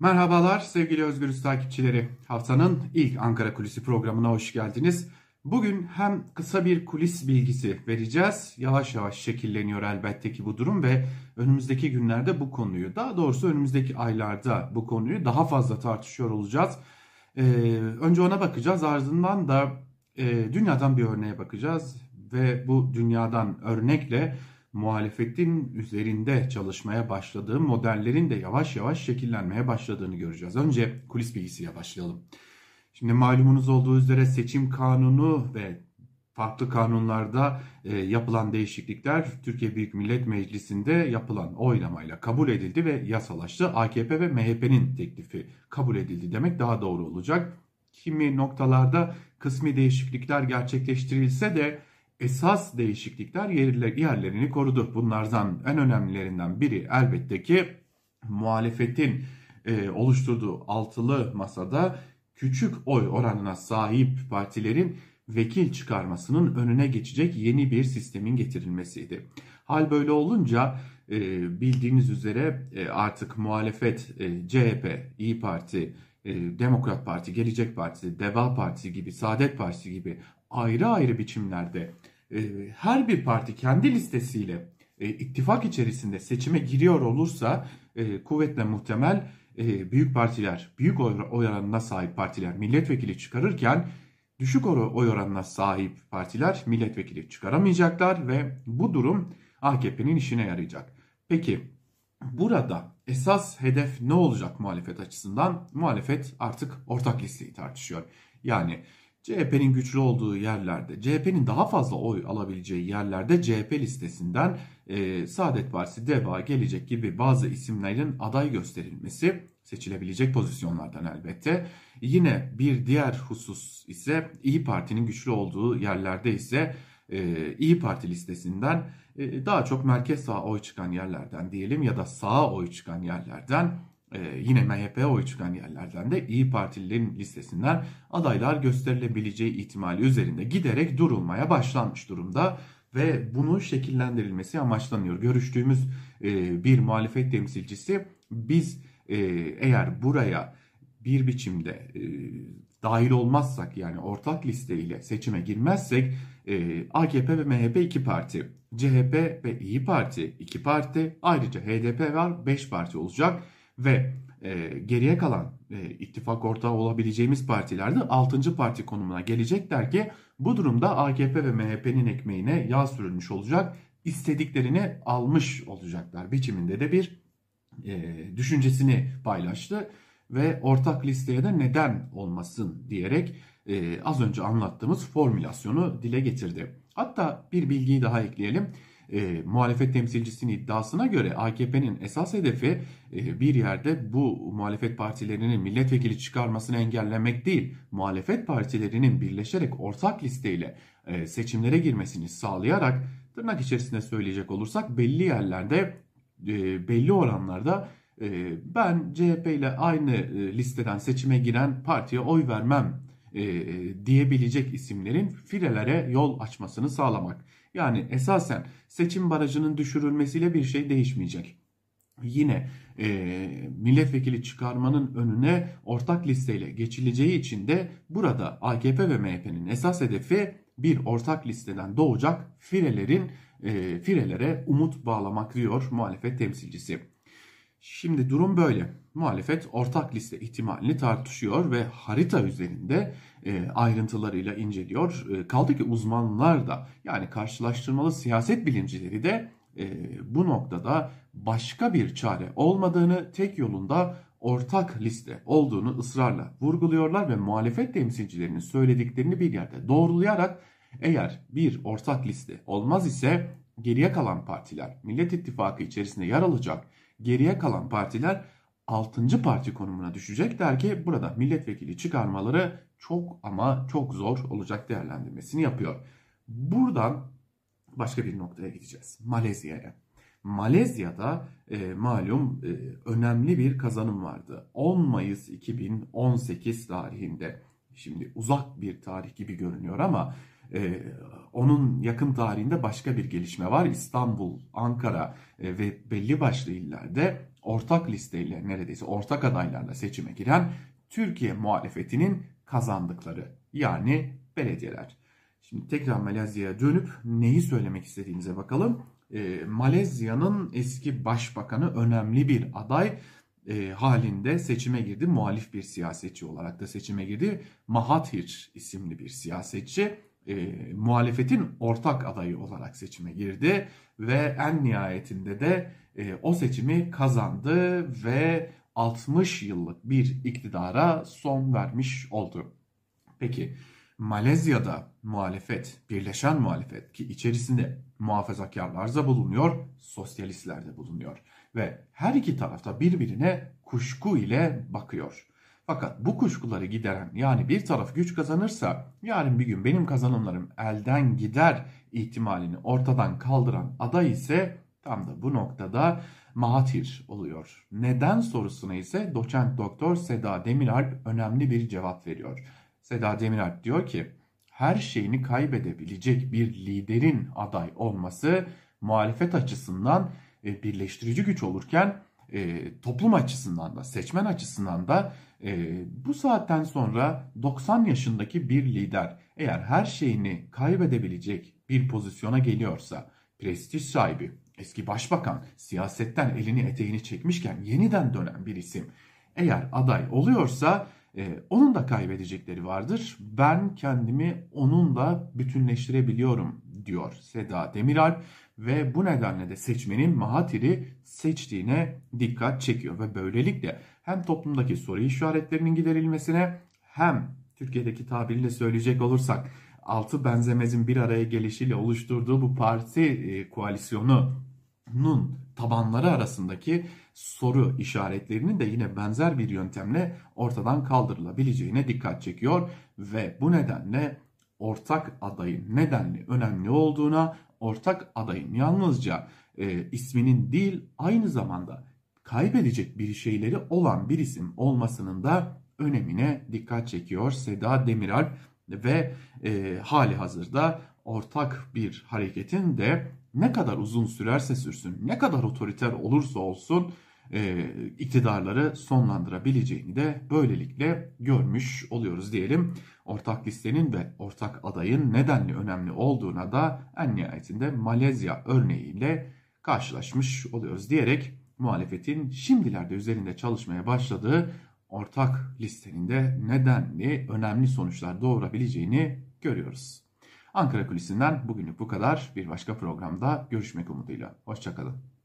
Merhabalar sevgili Özgürüz takipçileri. Haftanın ilk Ankara Kulisi programına hoş geldiniz. Bugün hem kısa bir kulis bilgisi vereceğiz. Yavaş yavaş şekilleniyor elbette ki bu durum ve önümüzdeki günlerde bu konuyu, daha doğrusu önümüzdeki aylarda bu konuyu daha fazla tartışıyor olacağız. Ee, önce ona bakacağız ardından da e, dünyadan bir örneğe bakacağız ve bu dünyadan örnekle muhalefetin üzerinde çalışmaya başladığı modellerin de yavaş yavaş şekillenmeye başladığını göreceğiz. Önce kulis bilgisiyle başlayalım. Şimdi malumunuz olduğu üzere seçim kanunu ve farklı kanunlarda e, yapılan değişiklikler Türkiye Büyük Millet Meclisi'nde yapılan oylamayla kabul edildi ve yasalaştı. AKP ve MHP'nin teklifi kabul edildi demek daha doğru olacak. Kimi noktalarda kısmi değişiklikler gerçekleştirilse de esas değişiklikler yerlerini korudu. Bunlardan en önemlilerinden biri elbette ki muhalefetin e, oluşturduğu altılı masada küçük oy oranına sahip partilerin vekil çıkarmasının önüne geçecek yeni bir sistemin getirilmesiydi. Hal böyle olunca e, bildiğiniz üzere e, artık muhalefet CHP, İyi Parti, Demokrat Parti, Gelecek Partisi, Deva Partisi gibi, Saadet Partisi gibi ayrı ayrı biçimlerde her bir parti kendi listesiyle e, ittifak içerisinde seçime giriyor olursa e, kuvvetle muhtemel e, büyük partiler, büyük oy oranına sahip partiler milletvekili çıkarırken düşük oy oranına sahip partiler milletvekili çıkaramayacaklar ve bu durum AKP'nin işine yarayacak. Peki burada esas hedef ne olacak muhalefet açısından? Muhalefet artık ortak listeyi tartışıyor. Yani CHP'nin güçlü olduğu yerlerde, CHP'nin daha fazla oy alabileceği yerlerde CHP listesinden e, Saadet Partisi, DEVA, Gelecek gibi bazı isimlerin aday gösterilmesi seçilebilecek pozisyonlardan elbette. Yine bir diğer husus ise İyi Parti'nin güçlü olduğu yerlerde ise e, İyi Parti listesinden e, daha çok merkez sağ oy çıkan yerlerden diyelim ya da sağa oy çıkan yerlerden ee, yine MHP oy çıkan yerlerden de İyi Partililerin listesinden adaylar gösterilebileceği ihtimali üzerinde giderek durulmaya başlanmış durumda ve bunun şekillendirilmesi amaçlanıyor. Görüştüğümüz e, bir muhalefet temsilcisi biz e, eğer buraya bir biçimde e, dahil olmazsak yani ortak listeyle seçime girmezsek AKP ve MHP iki parti, CHP ve İyi Parti iki parti, ayrıca HDP var beş parti olacak ve e, geriye kalan e, ittifak ortağı olabileceğimiz partilerde 6. parti konumuna gelecekler ki bu durumda AKP ve MHP'nin ekmeğine yağ sürülmüş olacak. istediklerini almış olacaklar biçiminde de bir e, düşüncesini paylaştı ve ortak listeye de neden olmasın diyerek e, az önce anlattığımız formülasyonu dile getirdi. Hatta bir bilgiyi daha ekleyelim e, muhalefet temsilcisinin iddiasına göre AKP'nin esas hedefi e, bir yerde bu muhalefet partilerinin milletvekili çıkarmasını engellemek değil, muhalefet partilerinin birleşerek ortak listeyle e, seçimlere girmesini sağlayarak tırnak içerisinde söyleyecek olursak belli yerlerde e, belli oranlarda e, ben CHP ile aynı e, listeden seçime giren partiye oy vermem e, diyebilecek isimlerin filelere yol açmasını sağlamak. Yani esasen seçim barajının düşürülmesiyle bir şey değişmeyecek. Yine e, milletvekili çıkarmanın önüne ortak listeyle geçileceği için de burada AKP ve MHP'nin esas hedefi bir ortak listeden doğacak firelerin e, firelere umut bağlamak diyor muhalefet temsilcisi. Şimdi durum böyle. Muhalefet ortak liste ihtimalini tartışıyor ve harita üzerinde e, ayrıntılarıyla inceliyor. E, kaldı ki uzmanlar da yani karşılaştırmalı siyaset bilimcileri de e, bu noktada başka bir çare olmadığını, tek yolunda ortak liste olduğunu ısrarla vurguluyorlar ve muhalefet temsilcilerinin söylediklerini bir yerde doğrulayarak eğer bir ortak liste olmaz ise geriye kalan partiler Millet İttifakı içerisinde yer alacak geriye kalan partiler 6. parti konumuna düşecekler ki burada milletvekili çıkarmaları çok ama çok zor olacak değerlendirmesini yapıyor. Buradan başka bir noktaya gideceğiz. Malezya'ya. Malezya'da e, malum e, önemli bir kazanım vardı. 10 Mayıs 2018 tarihinde. Şimdi uzak bir tarih gibi görünüyor ama ee, onun yakın tarihinde başka bir gelişme var. İstanbul, Ankara e, ve belli başlı illerde ortak listeyle neredeyse ortak adaylarla seçime giren Türkiye muhalefetinin kazandıkları yani belediyeler. Şimdi tekrar Malezya'ya dönüp neyi söylemek istediğimize bakalım. E, Malezya'nın eski başbakanı önemli bir aday e, halinde seçime girdi. Muhalif bir siyasetçi olarak da seçime girdi. Mahathir isimli bir siyasetçi e, muhalefetin ortak adayı olarak seçime girdi ve en nihayetinde de e, o seçimi kazandı ve 60 yıllık bir iktidara son vermiş oldu. Peki Malezya'da muhalefet, birleşen muhalefet ki içerisinde muhafazakarlar da bulunuyor, sosyalistler de bulunuyor ve her iki tarafta birbirine kuşku ile bakıyor. Fakat bu kuşkuları gideren yani bir taraf güç kazanırsa yarın bir gün benim kazanımlarım elden gider ihtimalini ortadan kaldıran aday ise tam da bu noktada Mahathir oluyor. Neden sorusuna ise doçent doktor Seda Demiralp önemli bir cevap veriyor. Seda Demiralp diyor ki her şeyini kaybedebilecek bir liderin aday olması muhalefet açısından e, birleştirici güç olurken e, toplum açısından da seçmen açısından da e, bu saatten sonra 90 yaşındaki bir lider eğer her şeyini kaybedebilecek bir pozisyona geliyorsa prestij sahibi eski başbakan siyasetten elini eteğini çekmişken yeniden dönen bir isim eğer aday oluyorsa e, onun da kaybedecekleri vardır. Ben kendimi onunla bütünleştirebiliyorum diyor Seda Demiralp ve bu nedenle de seçmenin Mahathir'i seçtiğine dikkat çekiyor. Ve böylelikle hem toplumdaki soru işaretlerinin giderilmesine hem Türkiye'deki tabiriyle söyleyecek olursak altı benzemezin bir araya gelişiyle oluşturduğu bu parti e, koalisyonunun tabanları arasındaki soru işaretlerinin de yine benzer bir yöntemle ortadan kaldırılabileceğine dikkat çekiyor. Ve bu nedenle ortak adayın nedenli önemli olduğuna, ortak adayın yalnızca e, isminin değil aynı zamanda kaybedecek bir şeyleri olan bir isim olmasının da önemine dikkat çekiyor Seda Demiralp ve e, hali hazırda ortak bir hareketin de ne kadar uzun sürerse sürsün, ne kadar otoriter olursa olsun e, iktidarları sonlandırabileceğini de böylelikle görmüş oluyoruz diyelim. Ortak listenin ve ortak adayın nedenli önemli olduğuna da en nihayetinde Malezya örneğiyle karşılaşmış oluyoruz diyerek muhalefetin şimdilerde üzerinde çalışmaya başladığı ortak listenin de nedenli önemli sonuçlar doğurabileceğini görüyoruz. Ankara Kulisi'nden bugünlük bu kadar. Bir başka programda görüşmek umuduyla. Hoşçakalın.